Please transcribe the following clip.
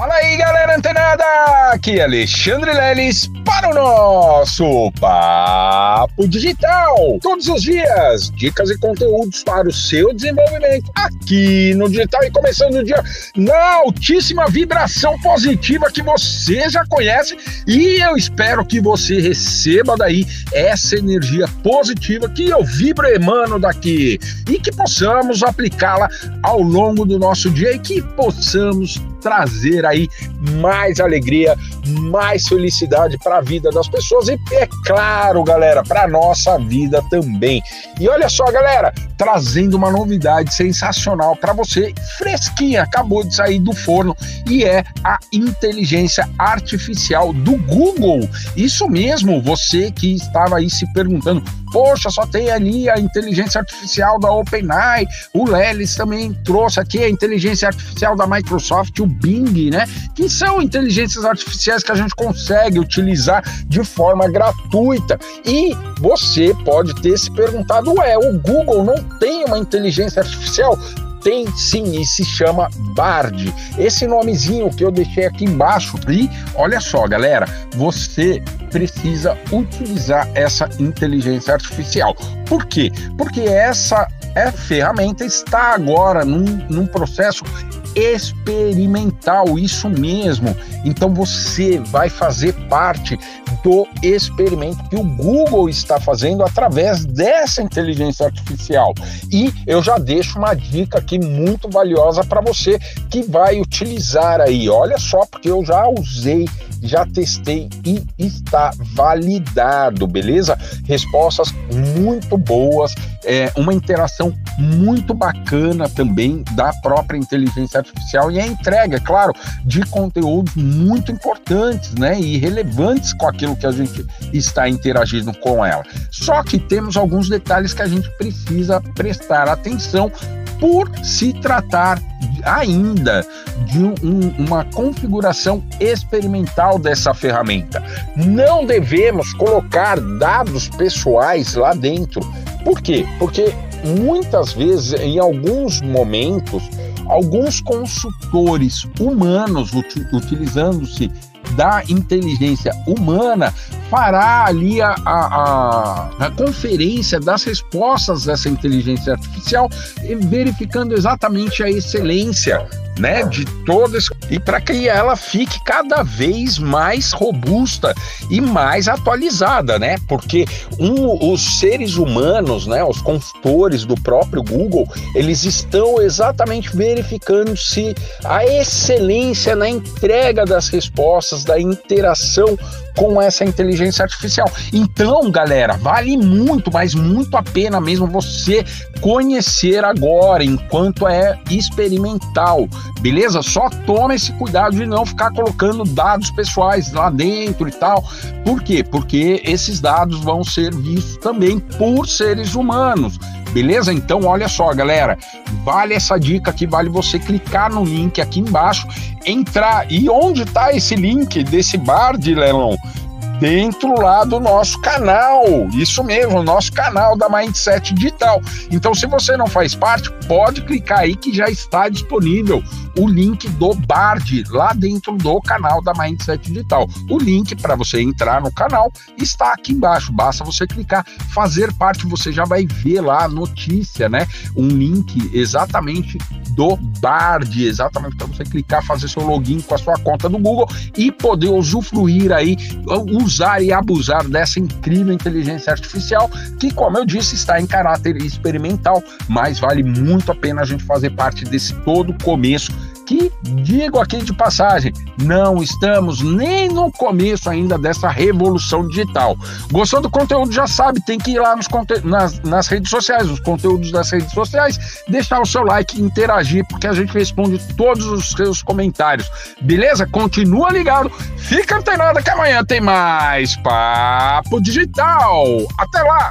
Fala aí, galera antenada! Aqui é Alexandre Leles para o nosso Papo Digital. Todos os dias, dicas e conteúdos para o seu desenvolvimento aqui no digital e começando o dia na altíssima vibração positiva que você já conhece e eu espero que você receba daí essa energia positiva que eu vibro emano daqui e que possamos aplicá-la ao longo do nosso dia e que possamos trazer aí mais alegria, mais felicidade para a vida das pessoas e é claro, galera, para nossa vida também. E olha só, galera, trazendo uma novidade sensacional para você, fresquinha, acabou de sair do forno e é a inteligência artificial do Google. Isso mesmo, você que estava aí se perguntando, poxa, só tem ali a inteligência artificial da OpenAI, o Lelis também trouxe aqui a inteligência artificial da Microsoft, o Bing, né? Que são inteligências artificiais que a gente consegue utilizar de forma gratuita. E você pode ter se perguntado, ué, o Google não tem uma inteligência artificial? tem sim e se chama Bard. Esse nomezinho que eu deixei aqui embaixo. E olha só, galera, você precisa utilizar essa inteligência artificial. Por quê? Porque essa é, ferramenta está agora num, num processo experimental, isso mesmo. Então você vai fazer parte do experimento que o Google está fazendo através dessa inteligência artificial. E eu já deixo uma dica aqui muito valiosa para você que vai utilizar aí. Olha só, porque eu já usei já testei e está validado, beleza? Respostas muito boas, é, uma interação muito bacana também da própria inteligência artificial e a entrega, é claro, de conteúdos muito importantes, né, e relevantes com aquilo que a gente está interagindo com ela. Só que temos alguns detalhes que a gente precisa prestar atenção por se tratar ainda de um, uma configuração experimental dessa ferramenta. Não devemos colocar dados pessoais lá dentro. Por quê? Porque muitas vezes, em alguns momentos, alguns consultores humanos utilizando-se da inteligência humana fará ali a, a, a, conferência das respostas dessa inteligência artificial, verificando exatamente a excelência né, de todas e para que ela fique cada vez mais robusta e mais atualizada, né? Porque um, os seres humanos, né, os consultores do próprio Google, eles estão exatamente verificando se a excelência na entrega das respostas, da interação com essa inteligência artificial. Então, galera, vale muito, mas muito a pena mesmo você conhecer agora, enquanto é experimental, beleza? Só tome esse cuidado de não ficar colocando dados pessoais lá dentro e tal. Por quê? Porque esses dados vão ser vistos também por seres humanos. Beleza? Então, olha só, galera, vale essa dica aqui, vale você clicar no link aqui embaixo, entrar. E onde está esse link desse bar de leilão? Dentro lá do nosso canal. Isso mesmo, nosso canal da Mindset Digital. Então, se você não faz parte, pode clicar aí que já está disponível o link do Bard lá dentro do canal da Mindset Digital. O link para você entrar no canal está aqui embaixo. Basta você clicar, fazer parte, você já vai ver lá a notícia, né? Um link exatamente do Bard, exatamente para você clicar, fazer seu login com a sua conta do Google e poder usufruir aí, usar e abusar dessa incrível inteligência artificial que, como eu disse, está em caráter experimental, mas vale muito a pena a gente fazer parte desse todo começo que, digo aqui de passagem, não estamos nem no começo ainda dessa revolução digital. Gostou do conteúdo? Já sabe, tem que ir lá nos nas, nas redes sociais, os conteúdos das redes sociais, deixar o seu like, interagir, porque a gente responde todos os seus comentários. Beleza? Continua ligado, fica antenado que amanhã tem mais Papo Digital. Até lá!